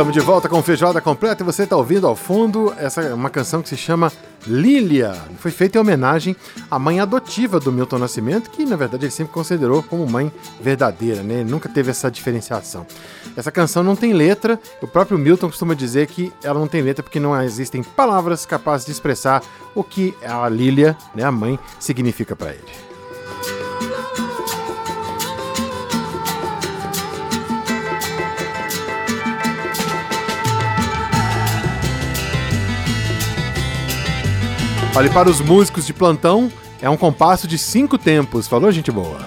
Estamos de volta com Feijoada Completa e você está ouvindo ao fundo essa uma canção que se chama Lilia. Foi feita em homenagem à mãe adotiva do Milton Nascimento, que na verdade ele sempre considerou como mãe verdadeira, né? Ele nunca teve essa diferenciação. Essa canção não tem letra, o próprio Milton costuma dizer que ela não tem letra porque não existem palavras capazes de expressar o que a Lilia, né, a mãe, significa para ele. Olhe para os músicos de plantão, é um compasso de cinco tempos. Falou, gente boa?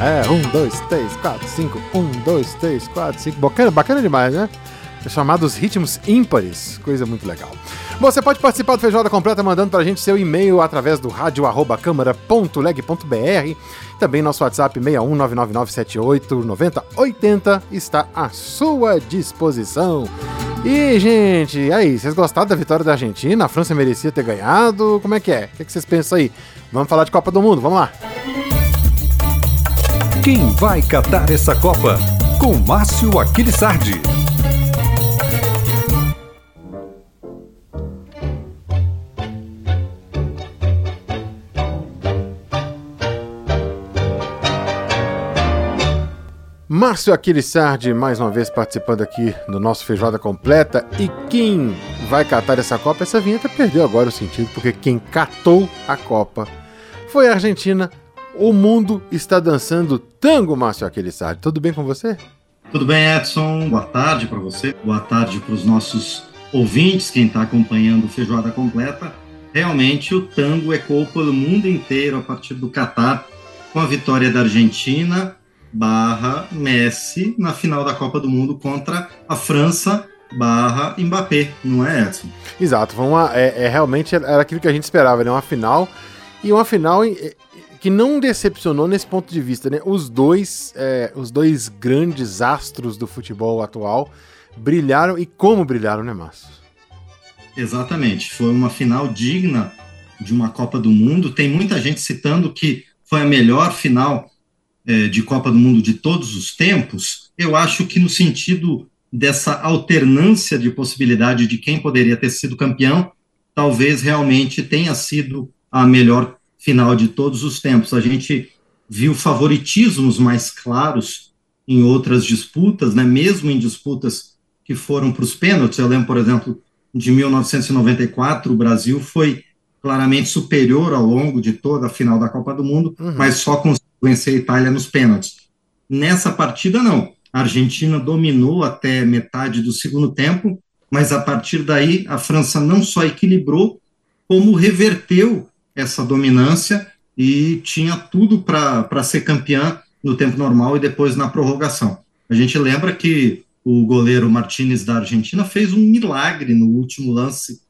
É, um, dois, três, quatro, cinco. Um, dois, três, quatro, cinco. Bacana, bacana demais, né? É chamados ritmos ímpares. Coisa muito legal. Bom, você pode participar do Feijoada Completa mandando pra gente seu e-mail através do rádio.câmara.leg.br. Também nosso WhatsApp 61999789080 está à sua disposição. E, gente, aí, vocês gostaram da vitória da Argentina? A França merecia ter ganhado? Como é que é? O que, vocês pensam aí? Vamos falar de Copa do Mundo, vamos lá. Quem vai catar essa Copa? Com Márcio Aquilissardi. Márcio Aquilissardi, mais uma vez participando aqui do nosso Feijoada Completa. E quem vai catar essa Copa? Essa vinheta perdeu agora o sentido, porque quem catou a Copa foi a Argentina. O mundo está dançando tango, Márcio Aquilissardi. Tudo bem com você? Tudo bem, Edson. Boa tarde para você. Boa tarde para os nossos ouvintes, quem está acompanhando o Feijoada Completa. Realmente, o tango ecoou pelo mundo inteiro a partir do Catar, com a vitória da Argentina barra Messi na final da Copa do Mundo contra a França barra Mbappé, não é, Edson? Exato, uma, é, é, realmente era aquilo que a gente esperava, né? Uma final e uma final que não decepcionou nesse ponto de vista, né? Os dois, é, os dois grandes astros do futebol atual brilharam e como brilharam, né, Márcio? Exatamente, foi uma final digna de uma Copa do Mundo. Tem muita gente citando que foi a melhor final é, de Copa do Mundo de todos os tempos, eu acho que no sentido dessa alternância de possibilidade de quem poderia ter sido campeão, talvez realmente tenha sido a melhor final de todos os tempos. A gente viu favoritismos mais claros em outras disputas, né? mesmo em disputas que foram para os pênaltis. Eu lembro, por exemplo, de 1994, o Brasil foi claramente superior ao longo de toda a final da Copa do Mundo, uhum. mas só com vencer a Itália nos pênaltis. Nessa partida, não. A Argentina dominou até metade do segundo tempo, mas a partir daí a França não só equilibrou, como reverteu essa dominância e tinha tudo para ser campeã no tempo normal e depois na prorrogação. A gente lembra que o goleiro Martinez da Argentina fez um milagre no último lance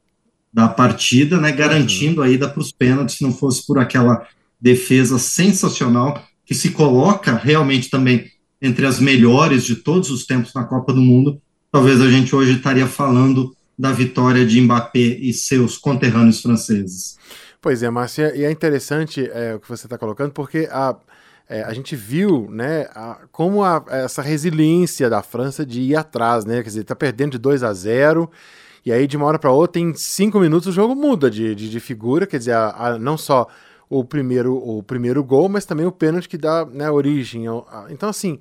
da partida, né, garantindo a ida para os pênaltis, se não fosse por aquela defesa sensacional, que se coloca realmente também entre as melhores de todos os tempos na Copa do Mundo. Talvez a gente hoje estaria falando da vitória de Mbappé e seus conterrâneos franceses. Pois é, Márcia, e é interessante é, o que você está colocando, porque a, é, a gente viu né, a, como a, essa resiliência da França de ir atrás, né? Quer dizer, está perdendo de 2 a 0 e aí de uma hora para outra, em cinco minutos, o jogo muda de, de, de figura, quer dizer, a, não só o primeiro, o primeiro gol, mas também o pênalti que dá né, origem. Então, assim,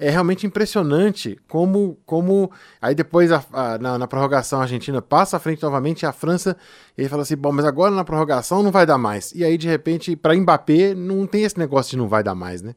é realmente impressionante como, como aí depois a, a, na, na, prorrogação a Argentina passa à frente novamente e a França ele fala assim, bom, mas agora na prorrogação não vai dar mais. E aí, de repente, para Mbappé, não tem esse negócio de não vai dar mais, né?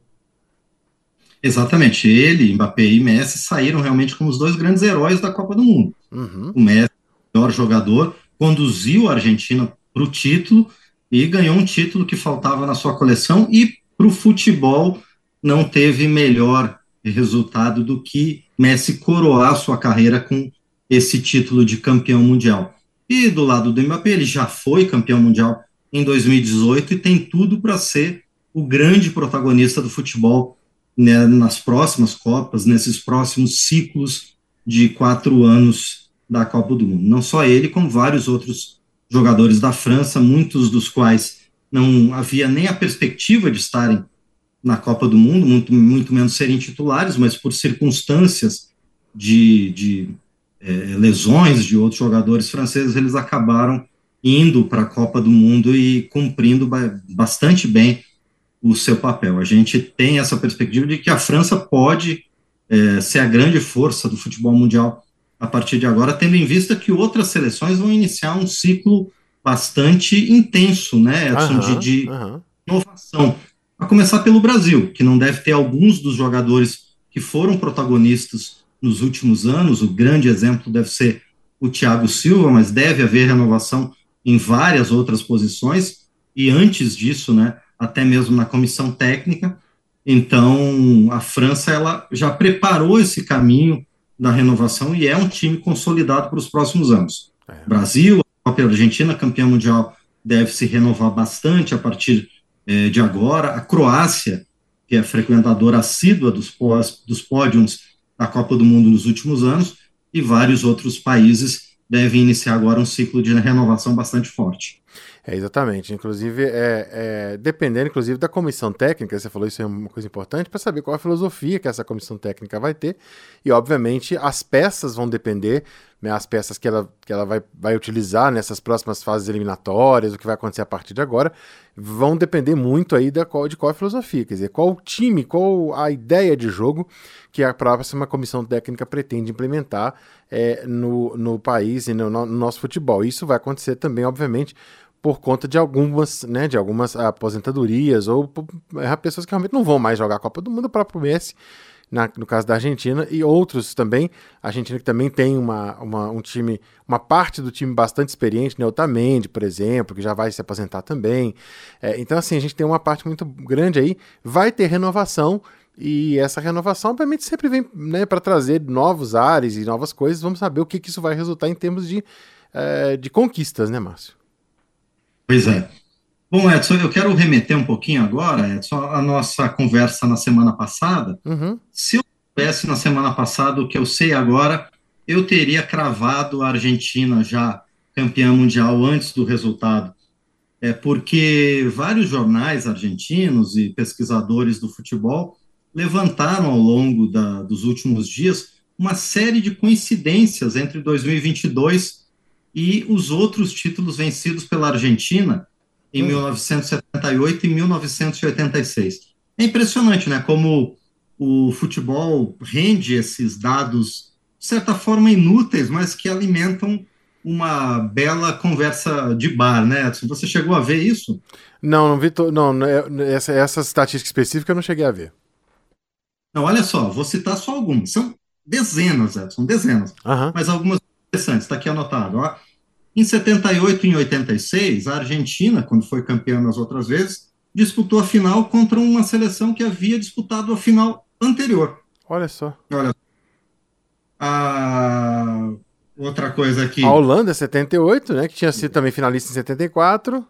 Exatamente. Ele, Mbappé e Messi saíram realmente como os dois grandes heróis da Copa do Mundo. Uhum. O Messi, o melhor jogador, conduziu a Argentina para o título e ganhou um título que faltava na sua coleção e para o futebol não teve melhor resultado do que Messi coroar sua carreira com esse título de campeão mundial. E do lado do Mbappé, ele já foi campeão mundial em 2018 e tem tudo para ser o grande protagonista do futebol né, nas próximas Copas, nesses próximos ciclos de quatro anos da Copa do Mundo. Não só ele, como vários outros jogadores da França, muitos dos quais não havia nem a perspectiva de estarem na Copa do Mundo, muito, muito menos serem titulares, mas por circunstâncias de, de é, lesões de outros jogadores franceses, eles acabaram indo para a Copa do Mundo e cumprindo bastante bem o seu papel. A gente tem essa perspectiva de que a França pode é, ser a grande força do futebol mundial a partir de agora, tendo em vista que outras seleções vão iniciar um ciclo bastante intenso, né, Edson, uhum, de, de uhum. inovação. A começar pelo Brasil, que não deve ter alguns dos jogadores que foram protagonistas nos últimos anos. O grande exemplo deve ser o Thiago Silva, mas deve haver renovação em várias outras posições. E antes disso, né, até mesmo na comissão técnica. Então, a França ela já preparou esse caminho da renovação e é um time consolidado para os próximos anos. É. Brasil, a própria Argentina, campeã mundial, deve se renovar bastante a partir é, de agora. A Croácia, que é frequentadora assídua dos, pós, dos pódios da Copa do Mundo nos últimos anos, e vários outros países devem iniciar agora um ciclo de renovação bastante forte. É, exatamente. Inclusive, é, é, dependendo inclusive da comissão técnica, você falou isso é uma coisa importante, para saber qual a filosofia que essa comissão técnica vai ter. E, obviamente, as peças vão depender, né, as peças que ela, que ela vai, vai utilizar nessas próximas fases eliminatórias, o que vai acontecer a partir de agora, vão depender muito aí da qual, de qual a filosofia, quer dizer, qual o time, qual a ideia de jogo que a próxima comissão técnica pretende implementar é, no, no país e no, no nosso futebol. Isso vai acontecer também, obviamente, por conta de algumas, né, de algumas aposentadorias ou é, pessoas que realmente não vão mais jogar a Copa do Mundo, o próprio Messi, na, no caso da Argentina, e outros também. A Argentina que também tem uma, uma, um time, uma parte do time bastante experiente, né, Otamendi, por exemplo, que já vai se aposentar também. É, então, assim, a gente tem uma parte muito grande aí. Vai ter renovação, e essa renovação, obviamente, sempre vem né, para trazer novos ares e novas coisas. Vamos saber o que, que isso vai resultar em termos de, é, de conquistas, né, Márcio? Pois é. Bom, Edson, eu quero remeter um pouquinho agora, Edson, a nossa conversa na semana passada. Uhum. Se eu soubesse na semana passada o que eu sei agora, eu teria cravado a Argentina já campeã mundial antes do resultado. É porque vários jornais argentinos e pesquisadores do futebol levantaram ao longo da, dos últimos dias uma série de coincidências entre 2022 e os outros títulos vencidos pela Argentina em 1978 hum. e 1986. É impressionante, né? Como o futebol rende esses dados, de certa forma, inúteis, mas que alimentam uma bela conversa de bar, né, Edson? Você chegou a ver isso? Não, não vi. To... Não, é, essa, essa estatística específica eu não cheguei a ver. Não, olha só, vou citar só algumas. São dezenas, Edson, dezenas. Uhum. Mas algumas interessantes, está aqui anotado. Ó. Em 78 e em 86, a Argentina, quando foi campeã nas outras vezes, disputou a final contra uma seleção que havia disputado a final anterior. Olha só. Olha. A... Outra coisa aqui. A Holanda, 78, né? Que tinha sido também finalista em 74.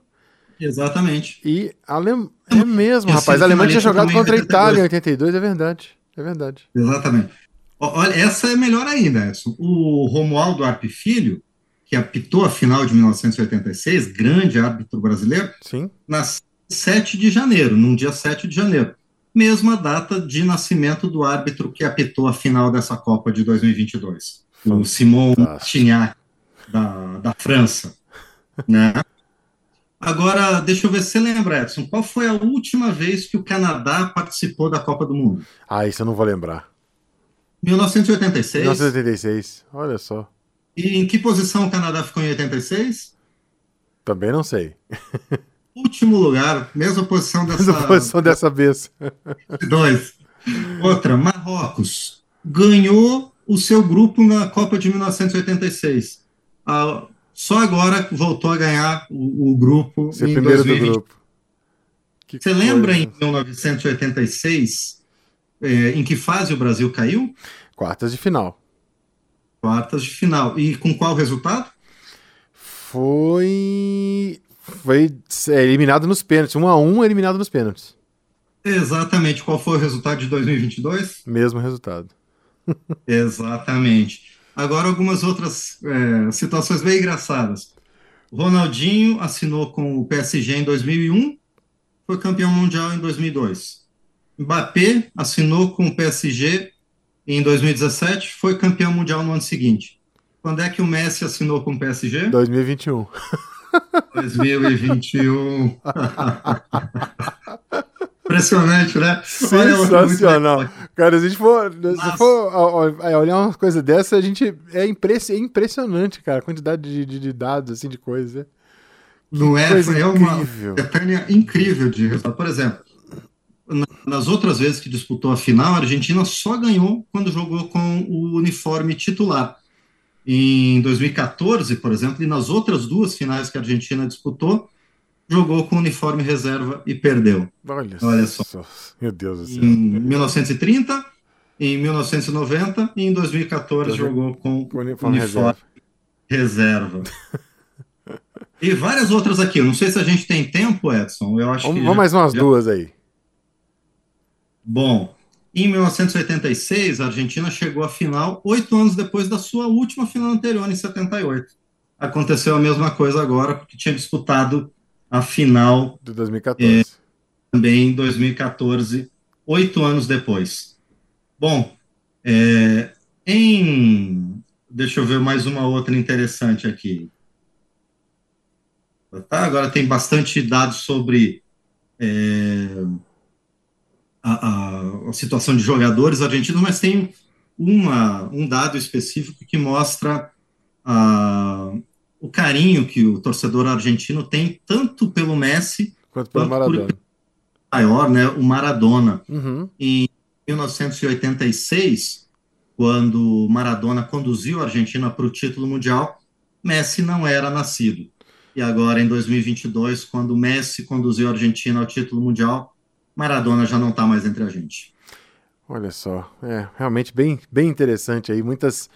Exatamente. E a Alem... é mesmo, rapaz. A Alemanha tinha jogado contra a Itália em 82, é verdade. É verdade. Exatamente. Olha, essa é melhor ainda, Edson. O Romualdo Arpe Filho, que apitou a final de 1986, grande árbitro brasileiro, Sim. nasceu 7 de janeiro, num dia 7 de janeiro. Mesma data de nascimento do árbitro que apitou a final dessa Copa de 2022, Fantástico. o Simon Martignac, da, da França. Né? Agora, deixa eu ver se você lembra, Edson, qual foi a última vez que o Canadá participou da Copa do Mundo? Ah, isso eu não vou lembrar. 1986. 1986, olha só. E em que posição o Canadá ficou em 86? Também não sei. Último lugar, mesma posição dessa. Mesma posição dessa vez. Dois. Outra, Marrocos ganhou o seu grupo na Copa de 1986. Ah, só agora voltou a ganhar o, o grupo Ser primeiro 2020. do grupo. Que Você coisa. lembra em 1986 é, em que fase o Brasil caiu? Quartas de final. Quartas de final. E com qual resultado? Foi. Foi eliminado nos pênaltis. 1 um a 1 um, eliminado nos pênaltis. Exatamente. Qual foi o resultado de 2022? Mesmo resultado. Exatamente. Agora, algumas outras é, situações bem engraçadas. Ronaldinho assinou com o PSG em 2001, foi campeão mundial em 2002. Mbappé assinou com o PSG em 2017, foi campeão mundial no ano seguinte. Quando é que o Messi assinou com o PSG? 2021. 2021. Impressionante, né? Sensacional. Olha, Cara, se a gente for, se for olhar uma coisa dessa, a gente. É, impress, é impressionante, cara, a quantidade de, de, de dados, assim, de coisas. Né? Não é? Foi é uma eterna incrível de resultado. Por exemplo, nas outras vezes que disputou a final, a Argentina só ganhou quando jogou com o uniforme titular. Em 2014, por exemplo, e nas outras duas finais que a Argentina disputou, jogou com uniforme reserva e perdeu. Olha, Olha só. Meu Deus do céu. Em 1930, em 1990 e em 2014 jogou com, com uniforme, uniforme reserva. reserva. e várias outras aqui. Eu não sei se a gente tem tempo, Edson. Eu acho vamos, que vamos mais umas já... duas aí. Bom, em 1986, a Argentina chegou à final oito anos depois da sua última final anterior, em 78. Aconteceu a mesma coisa agora, porque tinha disputado a final de 2014. É, também em 2014, oito anos depois. Bom, é, em. Deixa eu ver mais uma outra interessante aqui. Tá, agora tem bastante dados sobre é, a, a, situação de jogadores argentinos, mas tem uma, um dado específico que mostra a, o carinho que o torcedor argentino tem tanto pelo Messi quanto pelo Maradona. Por, maior, né, o Maradona. Uhum. Em 1986, quando Maradona conduziu a Argentina para o título mundial, Messi não era nascido. E agora, em 2022, quando Messi conduziu a Argentina ao título mundial, Maradona já não está mais entre a gente. Olha só, é realmente bem, bem interessante aí, muitas,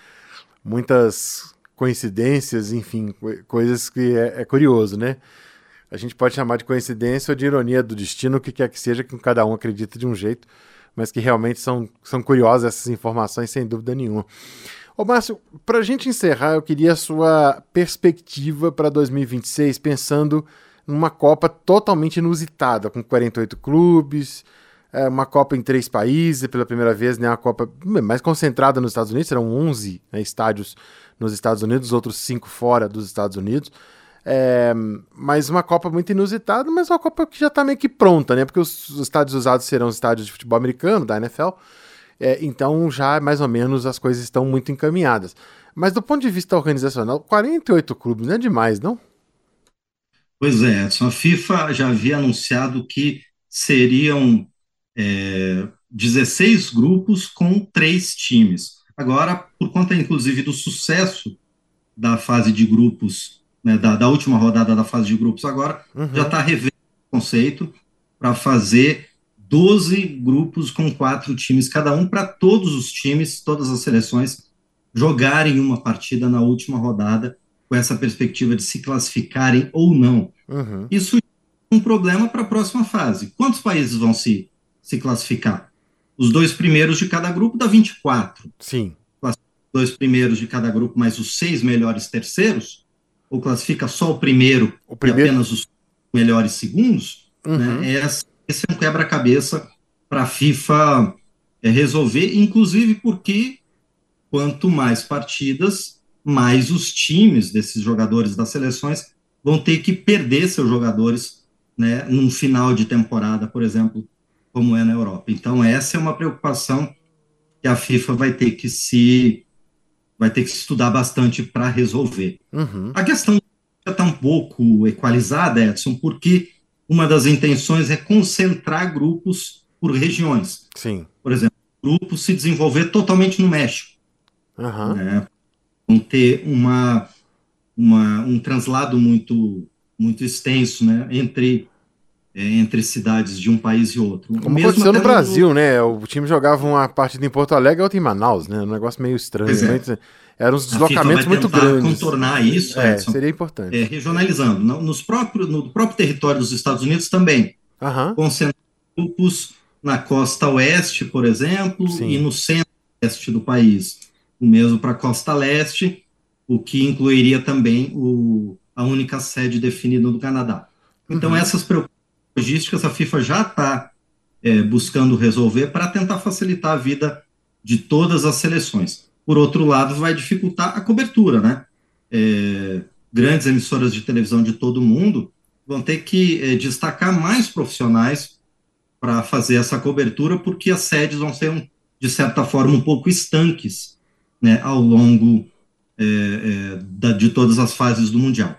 muitas coincidências, enfim, coisas que é, é, curioso, né? A gente pode chamar de coincidência ou de ironia do destino, o que quer que seja, que cada um acredita de um jeito, mas que realmente são, são curiosas essas informações, sem dúvida nenhuma. Ô Márcio, para a gente encerrar, eu queria a sua perspectiva para 2026, pensando numa Copa totalmente inusitada, com 48 clubes, é, uma Copa em três países, pela primeira vez, né, uma Copa mais concentrada nos Estados Unidos, serão 11 né, estádios nos Estados Unidos, outros cinco fora dos Estados Unidos. É, mas uma Copa muito inusitada, mas uma Copa que já está meio que pronta, né? Porque os, os, estádios usados serão os estádios de futebol americano, da NFL. É, então já mais ou menos as coisas estão muito encaminhadas. Mas do ponto de vista organizacional, 48 clubes não é demais, não? Pois é, Edson. A FIFA já havia anunciado que seriam é, 16 grupos com três times. Agora, por conta, inclusive, do sucesso da fase de grupos, né, da, da, última rodada da fase de grupos, agora uhum. já está revendo o conceito para fazer 12 grupos com quatro times, cada um para todos os times, todas as seleções, jogarem uma partida na última rodada, com essa perspectiva de se classificarem ou não. Uhum. Isso é um problema para a próxima fase. Quantos países vão se, se classificar? Os dois primeiros de cada grupo dá 24. Sim. Os dois primeiros de cada grupo, mais os seis melhores terceiros, ou classifica só o primeiro, o primeiro... e apenas os melhores segundos, uhum. né? esse, esse é um quebra-cabeça para a FIFA é, resolver, inclusive porque quanto mais partidas, mais os times desses jogadores das seleções vão ter que perder seus jogadores né, num final de temporada, por exemplo, como é na Europa. Então, essa é uma preocupação que a FIFA vai ter que se vai ter que estudar bastante para resolver. Uhum. A questão está um pouco equalizada, Edson, porque uma das intenções é concentrar grupos por regiões. Sim. Por exemplo, grupo se desenvolver totalmente no México. Uhum. Né? Não ter uma, uma, um translado muito, muito extenso né? entre é, entre cidades de um país e outro. Como Mesmo aconteceu no Brasil, no... né? O time jogava uma partida em Porto Alegre e outra em Manaus, né? Um negócio meio estranho. É. Eram uns deslocamentos muito grandes. contornar isso, é, Edson, seria importante. É, regionalizando. Nos próprios, no próprio território dos Estados Unidos também. Uhum. Concentrar grupos na costa oeste, por exemplo, Sim. e no centro-oeste do país. O mesmo para a costa leste, o que incluiria também o, a única sede definida no Canadá. Então, uhum. essas preocupações logísticas a FIFA já está é, buscando resolver para tentar facilitar a vida de todas as seleções. Por outro lado, vai dificultar a cobertura, né? É, grandes emissoras de televisão de todo o mundo vão ter que é, destacar mais profissionais para fazer essa cobertura, porque as sedes vão ser, de certa forma, um pouco estanques né, ao longo é, é, da, de todas as fases do Mundial.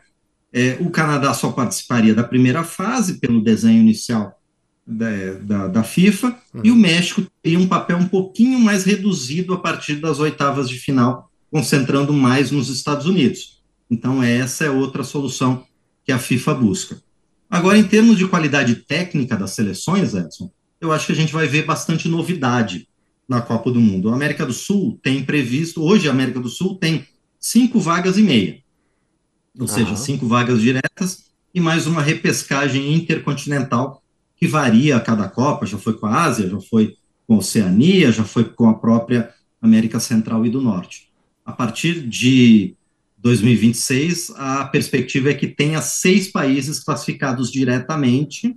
É, o Canadá só participaria da primeira fase, pelo desenho inicial da, da, da FIFA, uhum. e o México teria um papel um pouquinho mais reduzido a partir das oitavas de final, concentrando mais nos Estados Unidos. Então, essa é outra solução que a FIFA busca. Agora, em termos de qualidade técnica das seleções, Edson, eu acho que a gente vai ver bastante novidade na Copa do Mundo. A América do Sul tem previsto, hoje a América do Sul tem cinco vagas e meia, ou uhum. seja, cinco vagas diretas e mais uma repescagem intercontinental que varia a cada Copa, já foi com a Ásia, já foi com a Oceania, já foi com a própria América Central e do Norte. A partir de 2026, a perspectiva é que tenha seis países classificados diretamente,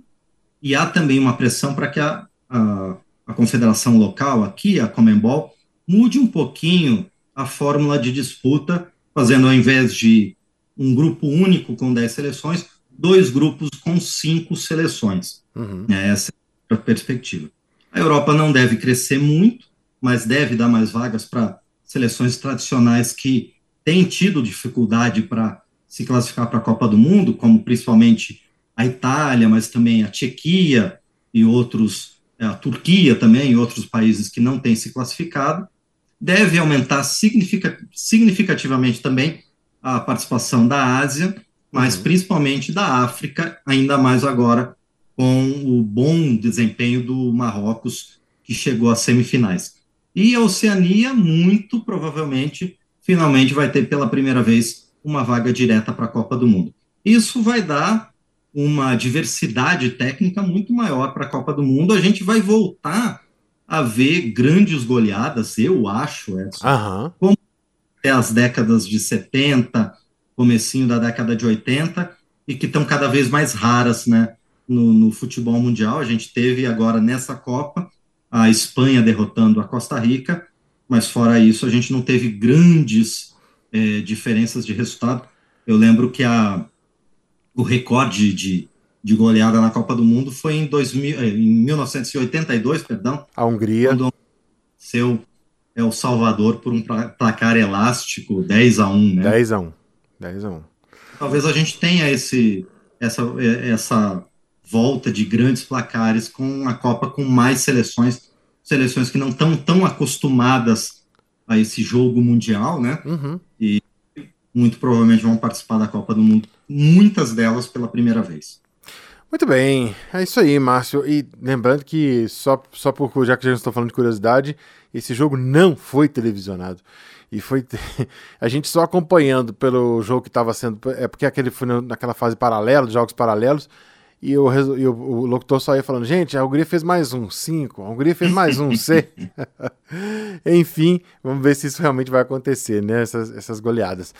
e há também uma pressão para que a, a, a, confederação local, aqui, a Comembol, mude um pouquinho a fórmula de disputa, fazendo ao invés de um grupo único com dez seleções, dois grupos com cinco seleções. Uhum. É, essa é a perspectiva. A Europa não deve crescer muito, mas deve dar mais vagas para seleções tradicionais que têm tido dificuldade para se classificar para a Copa do Mundo, como principalmente a Itália, mas também a Tchequia e outros, a Turquia também e outros países que não têm se classificado. Deve aumentar significativamente também a participação da Ásia, mas uhum. principalmente da África, ainda mais agora com o bom desempenho do Marrocos, que chegou às semifinais. E a Oceania, muito provavelmente, finalmente vai ter pela primeira vez uma vaga direta para a Copa do Mundo. Isso vai dar uma diversidade técnica muito maior para a Copa do Mundo. A gente vai voltar a ver grandes goleadas, eu acho, Edson, uhum. como até as décadas de 70, comecinho da década de 80, e que estão cada vez mais raras, né? no, no futebol mundial. A gente teve agora nessa Copa a Espanha derrotando a Costa Rica, mas fora isso a gente não teve grandes é, diferenças de resultado. Eu lembro que a, o recorde de, de goleada na Copa do Mundo foi em, 2000, é, em 1982, perdão. A Hungria. Quando seu é o Salvador por um placar elástico 10 a 1, né? 10 a 1. 10 a 1. Talvez a gente tenha esse essa essa volta de grandes placares com a Copa com mais seleções, seleções que não estão tão acostumadas a esse jogo mundial, né? Uhum. E muito provavelmente vão participar da Copa do Mundo, muitas delas pela primeira vez. Muito bem, é isso aí, Márcio. E lembrando que, só, só por já que a gente está falando de curiosidade, esse jogo não foi televisionado. E foi a gente só acompanhando pelo jogo que estava sendo. É porque aquele foi naquela fase paralela, de jogos paralelos e, o, locutor só ia falando, gente, a Hungria fez mais um 5, a Hungria fez mais um C. Enfim, vamos ver se isso realmente vai acontecer, né? Essas, essas goleadas.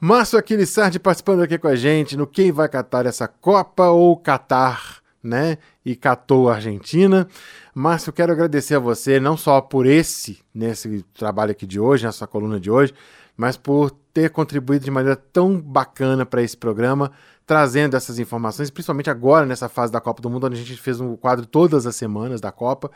Márcio Aquilissardi participando aqui com a gente no Quem Vai Catar essa Copa ou Catar, né? E catou a Argentina. Márcio, quero agradecer a você, não só por esse, nesse trabalho aqui de hoje, nessa coluna de hoje, mas por ter contribuído de maneira tão bacana para esse programa trazendo essas informações, principalmente agora nessa fase da Copa do Mundo, onde a gente fez um quadro todas as semanas da Copa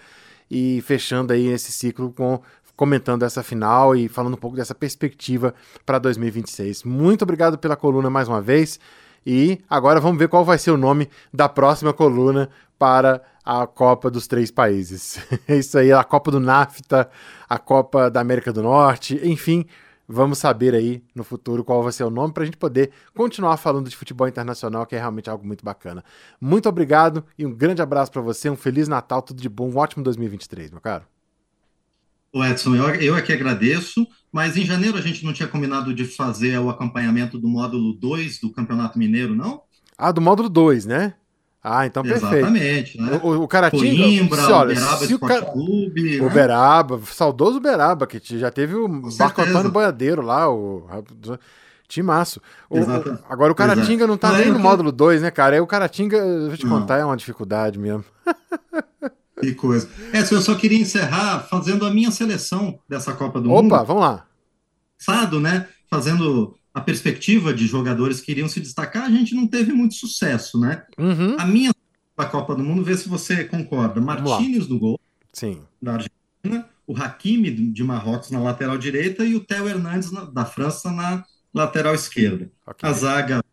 e fechando aí esse ciclo com comentando essa final e falando um pouco dessa perspectiva para 2026. Muito obrigado pela coluna mais uma vez. E agora vamos ver qual vai ser o nome da próxima coluna para a Copa dos Três Países. É isso aí, a Copa do NAFTA, a Copa da América do Norte, enfim, Vamos saber aí no futuro qual vai ser o nome para a gente poder continuar falando de futebol internacional, que é realmente algo muito bacana. Muito obrigado e um grande abraço para você, um Feliz Natal, tudo de bom, um ótimo 2023, meu caro. O Edson, eu, eu aqui agradeço, mas em janeiro a gente não tinha combinado de fazer o acompanhamento do módulo 2 do Campeonato Mineiro, não? Ah, do módulo 2, né? Ah, então perfeito. Exatamente. Né? O, o Caratinga, Coimbra, se, olha, Uberaba se o, cara, Clube. o né? Beraba, saudoso Beraba, que já teve o Marco certeza. Antônio Boiadeiro lá, o timaço. O- Exato. agora o Caratinga não tá nem é no módulo 2, né, cara? Aí o Caratinga, eu vou te Não. contar, é uma dificuldade mesmo. Que coisa. É, eu só queria encerrar fazendo a minha seleção dessa Copa do Mundo. Opa, vamos lá. Passado, né? Fazendo a perspectiva de jogadores que iriam se destacar, a gente não teve muito sucesso, né? Uhum, A minha da Copa do Mundo, vê se você concorda. Martínez no gol sim. da Argentina, o Hakimi do- de Marrocos na lateral direita e o Theo Hernandes na- da França na lateral esquerda. ok. A zaga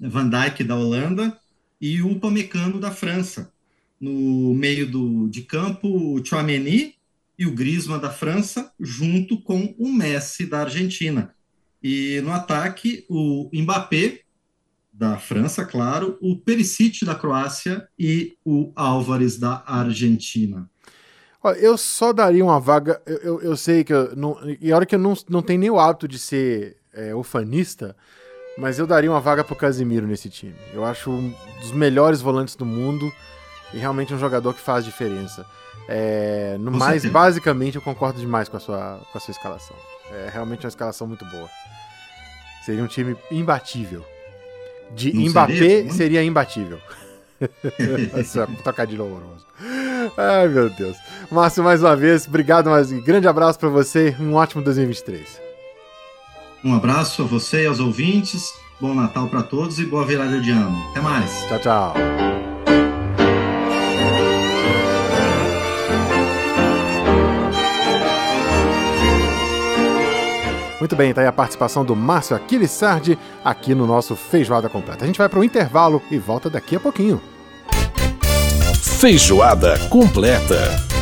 Van Dijk da Holanda e o Upamecano da França. No meio do, de campo, o Chouameni e o Griezmann da França, junto com o Messi da Argentina. E no ataque, o Mbappé da França, claro, o Perisic da Croácia e o Álvares da Argentina. Olha, eu só daria uma vaga. Eu, eu, eu sei que. Eu não, e a hora que eu não, não tenho nem o hábito de ser é, ufanista, mas eu daria uma vaga pro Casimiro nesse time. Eu acho um dos melhores volantes do mundo e realmente um jogador que faz diferença. É, no Com mais, certeza. basicamente, eu concordo demais com a sua, com a sua escalação. É realmente uma escalação muito boa. Seria um time imbatível. De Não Mbappé seria? seria imbatível. É um trocadilho horroroso. Ai, meu Deus. Márcio, mais uma vez, obrigado, mas grande abraço pra você. Um ótimo 2023. Um abraço a você e aos ouvintes. Bom Natal para todos e boa virada de ano. Até mais. Tchau, tchau. Muito bem, tá aí a participação do Márcio Aquiles Sardi aqui no nosso Feijoada Completa. A gente vai para o intervalo e volta daqui a pouquinho. Feijoada completa.